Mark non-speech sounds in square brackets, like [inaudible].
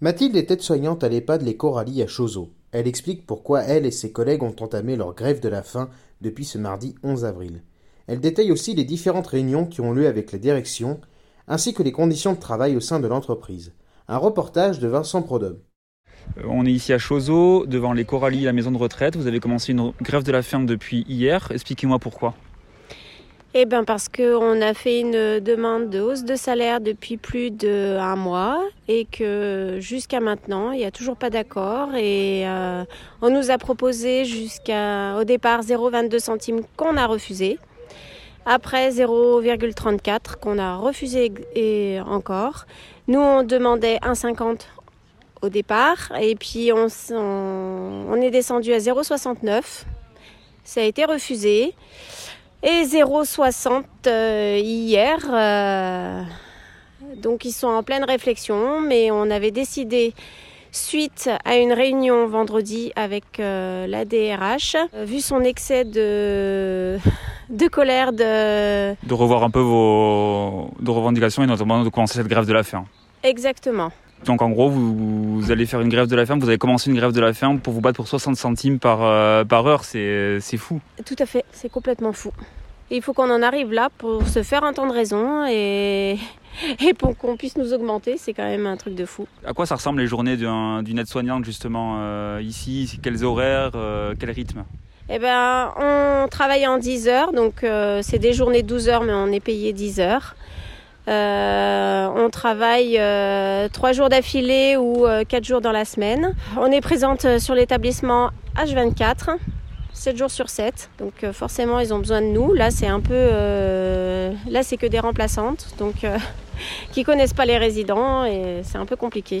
Mathilde est aide-soignante à l'EHPAD Les Corallies à Chauzeau. Elle explique pourquoi elle et ses collègues ont entamé leur grève de la faim depuis ce mardi 11 avril. Elle détaille aussi les différentes réunions qui ont lieu avec la direction, ainsi que les conditions de travail au sein de l'entreprise. Un reportage de Vincent Prodhomme. Euh, On est ici à Chauzeau, devant les Corallies, la maison de retraite. Vous avez commencé une grève de la faim depuis hier. Expliquez-moi pourquoi. Eh bien parce qu'on a fait une demande de hausse de salaire depuis plus d'un mois et que jusqu'à maintenant, il n'y a toujours pas d'accord. Et euh, on nous a proposé jusqu'à au départ 0,22 centimes qu'on a refusé. Après 0,34 qu'on a refusé et encore. Nous, on demandait 1,50 au départ et puis on, est descendu à 0,69. Ça a été refusé. Et 0,60 euh, hier. euh, donc ils sont en pleine réflexion, mais on avait décidé, suite à une réunion vendredi avec euh, la DRH, vu son excès de, de colère, de... De revoir un peu vos de revendications et notamment de commencer cette grève de la faim. Exactement. Donc en gros, vous, vous allez faire une grève de la faim, vous avez commencé une grève de la faim pour vous battre pour 60 centimes par, euh, par heure, c'est c'est fou. Tout à fait, c'est complètement fou. Et il faut qu'on en arrive là pour se faire entendre raison et, [laughs] et pour qu'on puisse nous augmenter, c'est quand même un truc de fou. À quoi ça ressemble les journées d'un- d'une aide-soignante justement euh, ici? Quels horaires euh, Quel rythme? Eh ben, on travaille en 10 heures, donc c'est des journées de 12 heures, mais on est payé 10 heures. Euh, on travaille euh, 3 jours d'affilée ou 4 jours dans la semaine. On est présente euh, sur l'établissement H24, 7 jours sur 7. Donc euh, forcément, ils ont besoin de nous. Là, c'est un peu... euh, là, c'est que des remplaçantes, donc euh, [laughs] qui connaissent pas les résidents et c'est un peu compliqué.